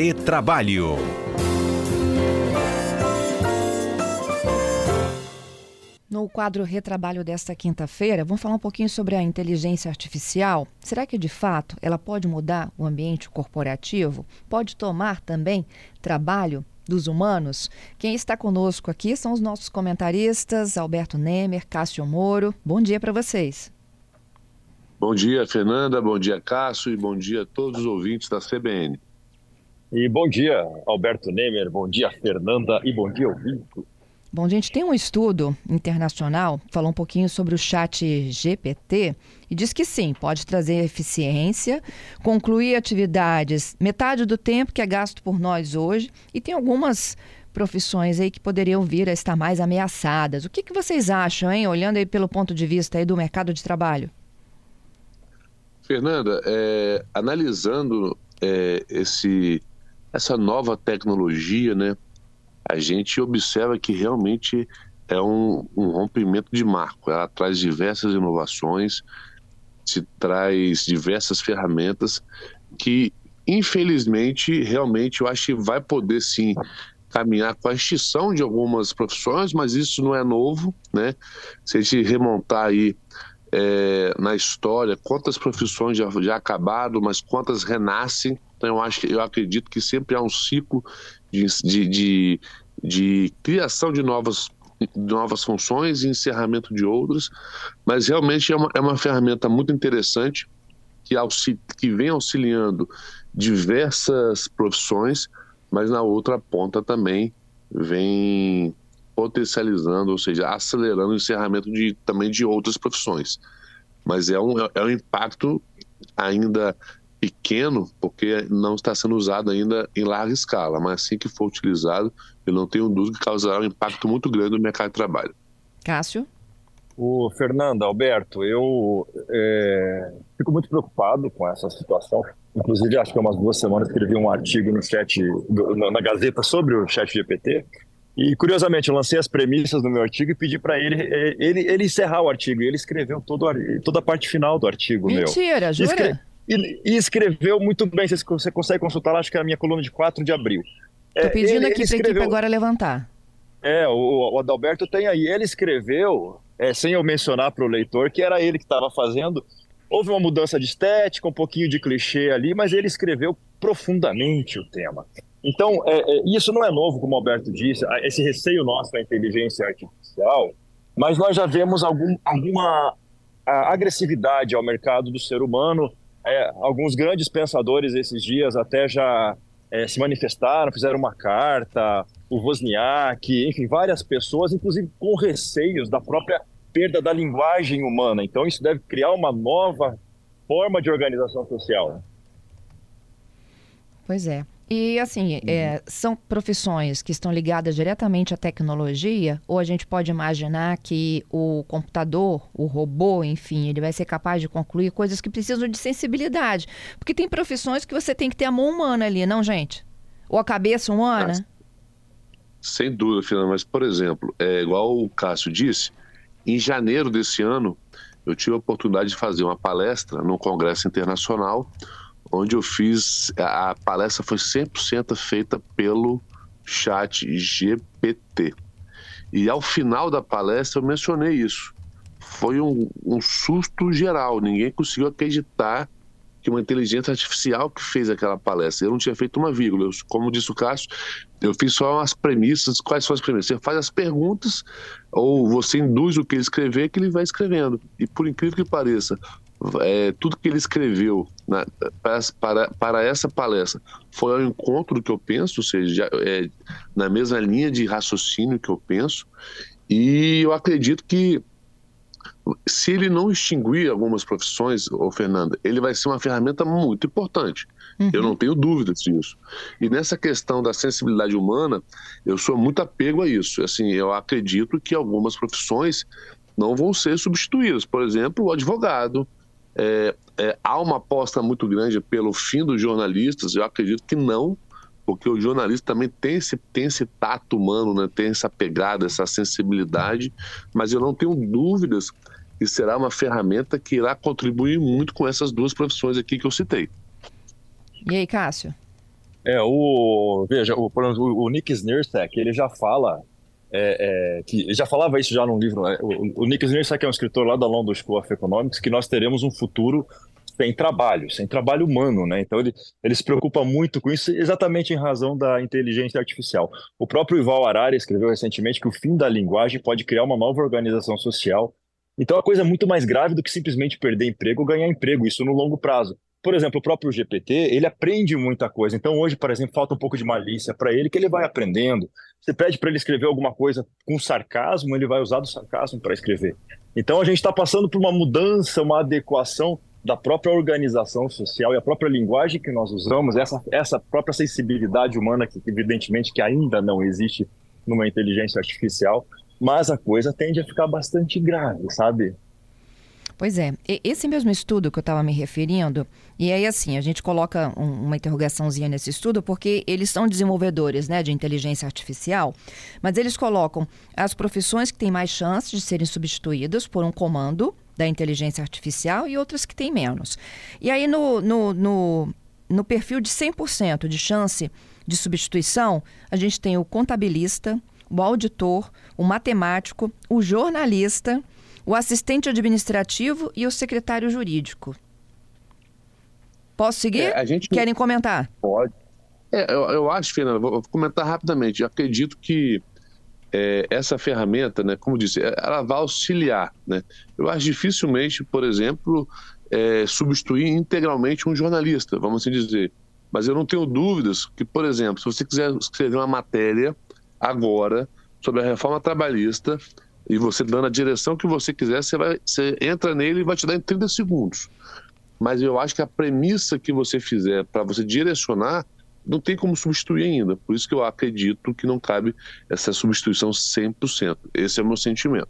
Retrabalho. No quadro Retrabalho desta quinta-feira, vamos falar um pouquinho sobre a inteligência artificial. Será que de fato ela pode mudar o ambiente corporativo? Pode tomar também trabalho dos humanos? Quem está conosco aqui são os nossos comentaristas, Alberto Nemer, Cássio Moro. Bom dia para vocês. Bom dia, Fernanda, bom dia, Cássio, e bom dia a todos os ouvintes da CBN. E bom dia, Alberto Nemer, bom dia, Fernanda, e bom dia, ouvinte. Bom, gente, tem um estudo internacional, falou um pouquinho sobre o chat GPT e diz que sim, pode trazer eficiência, concluir atividades metade do tempo que é gasto por nós hoje e tem algumas profissões aí que poderiam vir a estar mais ameaçadas. O que, que vocês acham, hein, olhando aí pelo ponto de vista aí do mercado de trabalho? Fernanda, é, analisando é, esse, essa nova tecnologia, né, a gente observa que realmente é um, um rompimento de marco. Ela traz diversas inovações, se traz diversas ferramentas que, infelizmente, realmente eu acho que vai poder sim caminhar com a extinção de algumas profissões, mas isso não é novo, né? Se a gente remontar aí é, na história, quantas profissões já, já acabaram, mas quantas renascem. Então, eu, acho, eu acredito que sempre há um ciclo de, de, de, de criação de novas, novas funções e encerramento de outras, mas realmente é uma, é uma ferramenta muito interessante que, que vem auxiliando diversas profissões, mas na outra ponta também vem potencializando, ou seja, acelerando o encerramento de, também de outras profissões. Mas é um, é um impacto ainda pequeno, porque não está sendo usado ainda em larga escala, mas assim que for utilizado, eu não tenho dúvida que causará um impacto muito grande no mercado de trabalho. Cássio? O Fernando, Alberto, eu é, fico muito preocupado com essa situação. Inclusive, acho que há umas duas semanas escrevi um artigo no chat, na Gazeta sobre o chat GPT, e curiosamente, eu lancei as premissas do meu artigo e pedi para ele, ele ele encerrar o artigo. E ele escreveu todo, toda a parte final do artigo Mentira, meu. Mentira, jura? E, e, escreveu muito bem. Você, você consegue consultar lá, acho que é a minha coluna de 4 de abril. Estou pedindo é, aqui para a equipe agora levantar. É, o, o Adalberto tem aí. Ele escreveu, é, sem eu mencionar para o leitor, que era ele que estava fazendo. Houve uma mudança de estética, um pouquinho de clichê ali, mas ele escreveu profundamente o tema. Então, é, é, isso não é novo, como o Alberto disse, esse receio nosso da inteligência artificial, mas nós já vemos algum, alguma agressividade ao mercado do ser humano. É, alguns grandes pensadores esses dias até já é, se manifestaram, fizeram uma carta, o Wozniak, enfim, várias pessoas, inclusive com receios da própria perda da linguagem humana. Então, isso deve criar uma nova forma de organização social. Pois é. E assim, uhum. é, são profissões que estão ligadas diretamente à tecnologia, ou a gente pode imaginar que o computador, o robô, enfim, ele vai ser capaz de concluir coisas que precisam de sensibilidade. Porque tem profissões que você tem que ter a mão humana ali, não, gente? Ou a cabeça humana? Ah, sem dúvida, Fernanda, mas, por exemplo, é igual o Cássio disse, em janeiro desse ano, eu tive a oportunidade de fazer uma palestra no Congresso Internacional onde eu fiz. A palestra foi 100% feita pelo chat GPT. E ao final da palestra eu mencionei isso. Foi um, um susto geral, ninguém conseguiu acreditar que uma inteligência artificial que fez aquela palestra. Eu não tinha feito uma vírgula. Eu, como disse o Cássio, eu fiz só as premissas. Quais são as premissas? Você faz as perguntas ou você induz o que ele escrever que ele vai escrevendo. E por incrível que pareça, é, tudo que ele escreveu na, para, para, para, essa palestra foi ao encontro do que eu penso, ou seja, é, na mesma linha de raciocínio que eu penso, e eu acredito que se ele não extinguir algumas profissões, ô Fernanda, ele vai ser uma ferramenta muito importante. Uhum. Eu não tenho dúvidas disso. E nessa questão da sensibilidade humana, eu sou muito apego a isso. Assim, eu acredito que algumas profissões não vão ser substituídas. Por exemplo, o advogado, é, é, há uma aposta muito grande pelo fim dos jornalistas, eu acredito que não, porque o jornalista também tem esse, tem esse tato humano, né? tem essa pegada, essa sensibilidade, mas eu não tenho dúvidas que será uma ferramenta que irá contribuir muito com essas duas profissões aqui que eu citei. E aí, Cássio? É, o. Veja, o, o, o Nick Snirsek, ele já fala. É, é, que já falava isso já num livro. Né? O, o Nick Snirsek é um escritor lá da London School of Economics, que nós teremos um futuro sem trabalho, sem trabalho humano, né? Então ele, ele se preocupa muito com isso, exatamente em razão da inteligência artificial. O próprio Ival Harari escreveu recentemente que o fim da linguagem pode criar uma nova organização social. Então a coisa é muito mais grave do que simplesmente perder emprego ou ganhar emprego, isso no longo prazo. Por exemplo, o próprio GPT, ele aprende muita coisa. Então hoje, por exemplo, falta um pouco de malícia para ele, que ele vai aprendendo. Você pede para ele escrever alguma coisa com sarcasmo, ele vai usar do sarcasmo para escrever. Então a gente está passando por uma mudança, uma adequação da própria organização social e a própria linguagem que nós usamos, essa, essa própria sensibilidade humana que evidentemente que ainda não existe numa inteligência artificial, mas a coisa tende a ficar bastante grave, sabe? Pois é, esse mesmo estudo que eu estava me referindo, e aí assim, a gente coloca um, uma interrogaçãozinha nesse estudo, porque eles são desenvolvedores né, de inteligência artificial, mas eles colocam as profissões que têm mais chances de serem substituídas por um comando da inteligência artificial e outras que têm menos. E aí, no, no, no, no perfil de 100% de chance de substituição, a gente tem o contabilista, o auditor, o matemático, o jornalista, o assistente administrativo e o secretário jurídico. Posso seguir? É, gente... Querem comentar? Pode. É, eu, eu acho, Fernanda, vou comentar rapidamente. Eu acredito que é, essa ferramenta, né, como disse, é, ela vai auxiliar. Né? Eu acho dificilmente, por exemplo, é, substituir integralmente um jornalista, vamos assim dizer. Mas eu não tenho dúvidas que, por exemplo, se você quiser escrever uma matéria agora sobre a reforma trabalhista e você dando a direção que você quiser, você, vai, você entra nele e vai te dar em 30 segundos. Mas eu acho que a premissa que você fizer para você direcionar não tem como substituir ainda. Por isso que eu acredito que não cabe essa substituição 100%. Esse é o meu sentimento.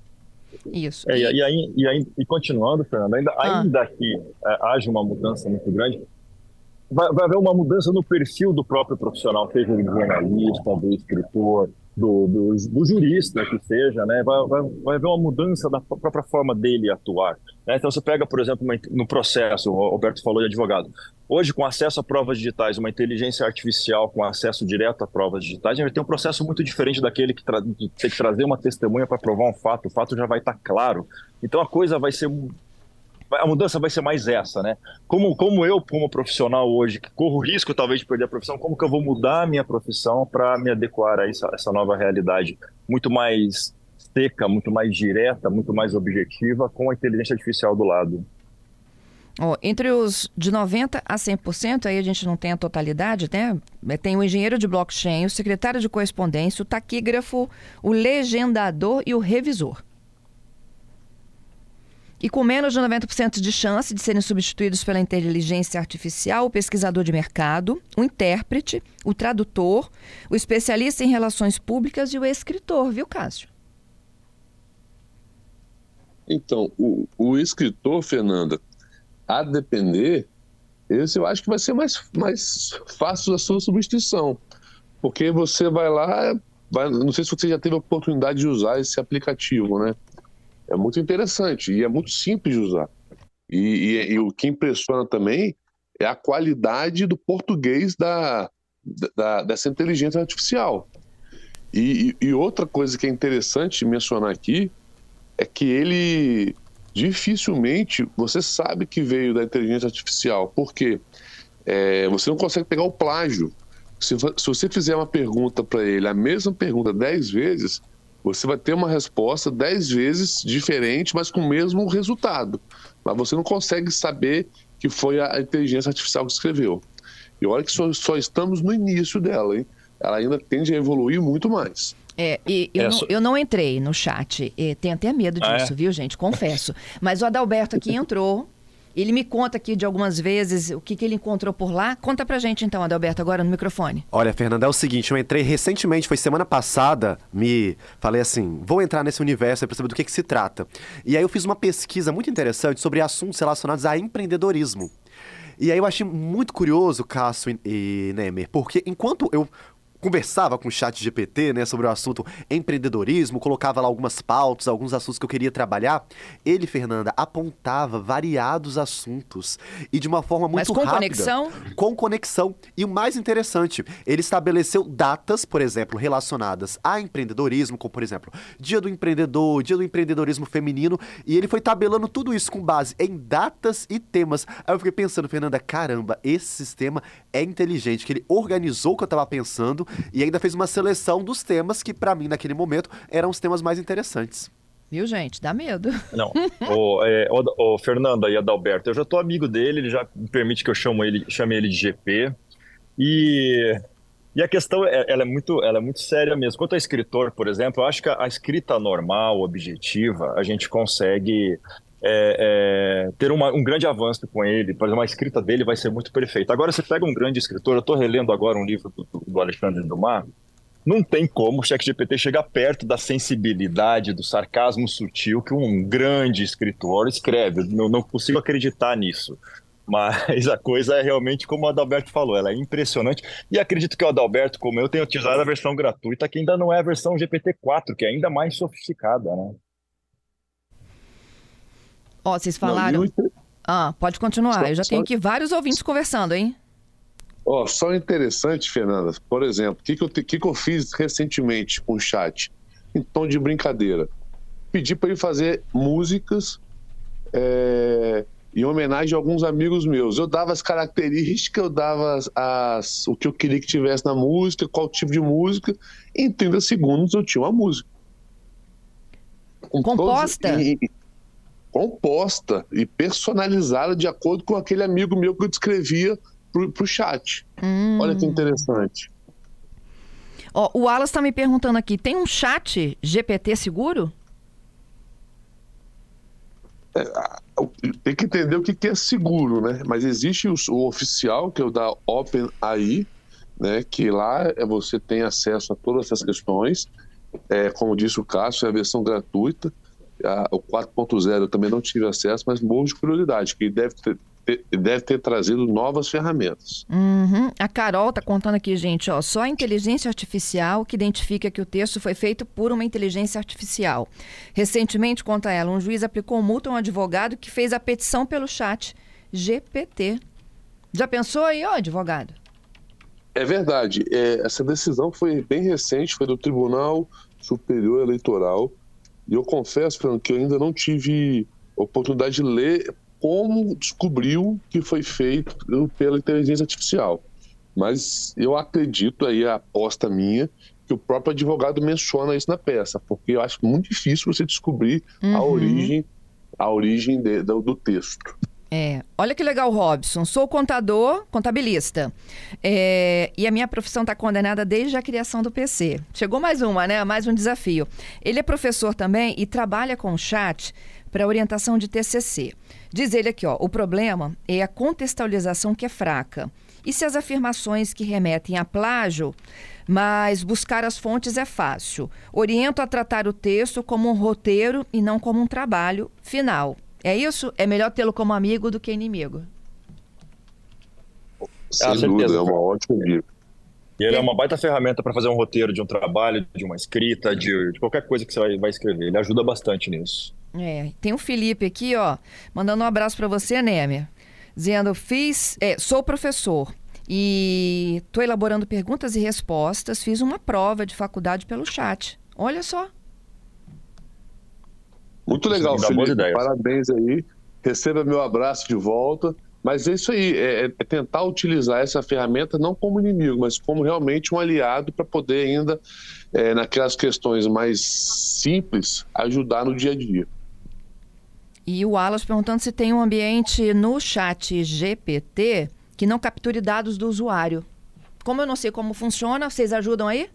Isso. É, e, e, aí, e, aí, e continuando, Fernando, ainda, ah. ainda que é, haja uma mudança muito grande, vai, vai haver uma mudança no perfil do próprio profissional, seja do jornalista, do escritor, do, do, do, jurista que seja, né? Vai, vai, vai haver uma mudança da própria forma dele atuar. Né? Então você pega, por exemplo, uma, no processo, o Alberto falou de advogado. Hoje, com acesso a provas digitais, uma inteligência artificial com acesso direto a provas digitais, a gente tem um processo muito diferente daquele que tem que trazer uma testemunha para provar um fato. O fato já vai estar tá claro. Então a coisa vai ser a mudança vai ser mais essa, né? Como, como eu, como profissional hoje, que corro risco talvez de perder a profissão, como que eu vou mudar a minha profissão para me adequar a essa, essa nova realidade muito mais seca, muito mais direta, muito mais objetiva, com a inteligência artificial do lado? Oh, entre os de 90% a 100%, aí a gente não tem a totalidade, né? Tem o engenheiro de blockchain, o secretário de correspondência, o taquígrafo, o legendador e o revisor. E com menos de 90% de chance de serem substituídos pela inteligência artificial, o pesquisador de mercado, o intérprete, o tradutor, o especialista em relações públicas e o escritor, viu, Cássio? Então, o, o escritor, Fernanda, a depender, esse eu acho que vai ser mais, mais fácil a sua substituição. Porque você vai lá, vai, não sei se você já teve a oportunidade de usar esse aplicativo, né? É muito interessante e é muito simples de usar. E, e, e o que impressiona também é a qualidade do português da, da dessa inteligência artificial. E, e, outra coisa que é interessante mencionar aqui é que ele dificilmente você sabe que veio da inteligência artificial, porque é, você não consegue pegar o plágio. Se, se você fizer uma pergunta para ele, a mesma pergunta dez vezes, você vai ter uma resposta dez vezes diferente, mas com o mesmo resultado. Mas você não consegue saber que foi a inteligência artificial que escreveu. E olha que só, só estamos no início dela, hein? Ela ainda tende a evoluir muito mais. É, e eu, é, não, eu não entrei no chat. E tenho até medo disso, ah, é? viu, gente? Confesso. Mas o Adalberto aqui entrou ele me conta aqui de algumas vezes o que, que ele encontrou por lá. Conta pra gente então, Adalberto, agora no microfone. Olha, Fernanda, é o seguinte, eu entrei recentemente, foi semana passada, me falei assim, vou entrar nesse universo para saber do que, que se trata. E aí eu fiz uma pesquisa muito interessante sobre assuntos relacionados a empreendedorismo. E aí eu achei muito curioso, Cássio e Nemer, porque enquanto eu conversava com o chat GPT, né, sobre o assunto empreendedorismo, colocava lá algumas pautas, alguns assuntos que eu queria trabalhar, ele, Fernanda, apontava variados assuntos e de uma forma muito Mas com rápida. conexão? Com conexão. E o mais interessante, ele estabeleceu datas, por exemplo, relacionadas a empreendedorismo, como por exemplo, Dia do Empreendedor, Dia do Empreendedorismo Feminino, e ele foi tabelando tudo isso com base em datas e temas. Aí eu fiquei pensando, Fernanda, caramba, esse sistema é inteligente, que ele organizou o que eu tava pensando e ainda fez uma seleção dos temas que, para mim, naquele momento, eram os temas mais interessantes. Viu, gente? Dá medo. Não. o, é, o, o Fernanda e Adalberto, eu já tô amigo dele, ele já me permite que eu chamo ele, chame ele de GP. E, e a questão é, ela é, muito, ela é muito séria mesmo. Quanto a escritor, por exemplo, eu acho que a, a escrita normal, objetiva, a gente consegue é, é, ter uma, um grande avanço com ele. Por exemplo, a escrita dele vai ser muito perfeita. Agora, você pega um grande escritor, eu estou relendo agora um livro do, do Alexandre Dumas, não tem como o ChatGPT chegar perto da sensibilidade, do sarcasmo sutil que um grande escritor escreve. Não, não consigo acreditar nisso. Mas a coisa é realmente como o Adalberto falou, ela é impressionante. E acredito que o Adalberto, como eu, tenha utilizado a versão gratuita, que ainda não é a versão GPT-4, que é ainda mais sofisticada, né? Ó, vocês falaram. Não, Ah, pode continuar. Só- Eu já só- tenho aqui vários ouvintes conversando, hein? Ó, só interessante, Fernanda, por exemplo, o que, que, eu, que, que eu fiz recentemente com o chat? Em tom de brincadeira. Pedi para ele fazer músicas é, em homenagem a alguns amigos meus. Eu dava as características, eu dava as, as- o que eu queria que tivesse na música, qual tipo de música. Em 30 segundos eu tinha uma música. Com todos- Composta? e- composta e personalizada de acordo com aquele amigo meu que eu descrevia pro, pro chat. Hum. Olha que interessante. Ó, o Alas tá me perguntando aqui: tem um chat GPT seguro? Tem que entender o que que é seguro, né? Mas existe o, o oficial, que é o da OpenAI, né? Que lá é- você tem acesso a todas essas questões. É, como disse o Cássio, é a versão gratuita. A- o 4.0 eu também não tive acesso, mas morro de curiosidade, que deve ter, ter- deve ter trazido novas ferramentas. Uhum. A Carol tá contando aqui, gente, ó, só a inteligência artificial que identifica que o texto foi feito por uma inteligência artificial. Recentemente, conta ela, um juiz aplicou multa a um advogado que fez a petição pelo chat GPT. Já pensou aí, ó, advogado? É verdade. É, essa decisão foi bem recente, foi do Tribunal Superior Eleitoral. E eu confesso, Fernando, que eu ainda não tive oportunidade de ler como descobriu que foi feito pela inteligência artificial. Mas eu acredito aí, a aposta minha, que o próprio advogado menciona isso na peça, porque eu acho muito difícil você descobrir a Uhum. origem, a origem de- do, do texto. É, olha que legal, Robson. Sou contador, contabilista. É, e a minha profissão está condenada desde a criação do PC. Chegou mais uma, né? Mais um desafio. Ele é professor também e trabalha com chat para orientação de TCC. Diz ele aqui, ó, o problema é a contextualização que é fraca. E se as afirmações que remetem a plágio, mas buscar as fontes é fácil. Oriento a tratar o texto como um roteiro e não como um trabalho final. É isso? É melhor tê-lo como amigo do que inimigo. Sem certeza, dúvida, é uma ótima dica. E ele é uma baita ferramenta para fazer um roteiro de um trabalho, de uma escrita, de, de qualquer coisa que você vai, vai escrever. Ele ajuda bastante nisso. É, tem o Felipe aqui, ó, mandando um abraço para você, Némia, dizendo: fiz, é, sou professor e estou elaborando perguntas e respostas. Fiz uma prova de faculdade pelo chat. Olha só. Muito legal, Isso Felipe. Parabéns aí. Receba meu abraço de volta. Mas é isso aí, é, é tentar utilizar essa ferramenta não como inimigo, mas como realmente um aliado para poder ainda, é, naquelas questões mais simples, ajudar no dia a dia. E o Alas perguntando se tem um ambiente no chat GPT que não capture dados do usuário. Como eu não sei como funciona, vocês ajudam aí?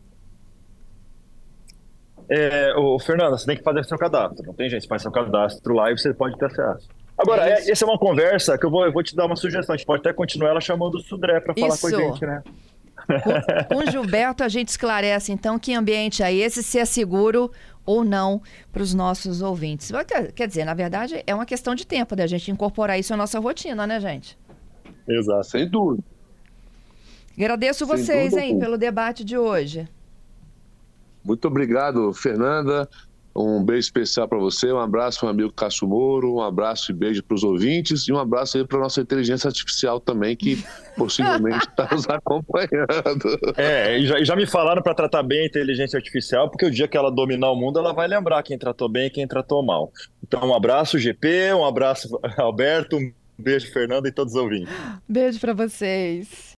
É, ô, Fernanda, você tem que fazer seu cadastro. Não tem gente, faz seu cadastro lá e você pode ter acesso. Agora, É essa é uma conversa que eu vou, eu vou te dar uma sugestão. A gente pode até continuar ela chamando o Sudré para falar com a gente, né? Com, com o Gilberto, a gente esclarece, então, que ambiente é esse, se é seguro ou não para os nossos ouvintes. Quer, quer dizer, na verdade, é uma questão de tempo da gente incorporar isso à nossa rotina, né, gente? Exato. Sem dúvida. Agradeço vocês, hein, pelo debate de hoje. Muito obrigado, Fernanda. Um beijo especial para você, um abraço para o amigo Cássio Moro, um abraço e beijo para os ouvintes e um abraço aí para nossa inteligência artificial também, que possivelmente está nos acompanhando. É, e já, já me falaram para tratar bem a inteligência artificial, porque o dia que ela dominar o mundo, ela vai lembrar quem tratou bem e quem tratou mal. Então, um abraço, GP, um abraço, Alberto, um beijo, Fernando e todos os ouvintes. Beijo para vocês.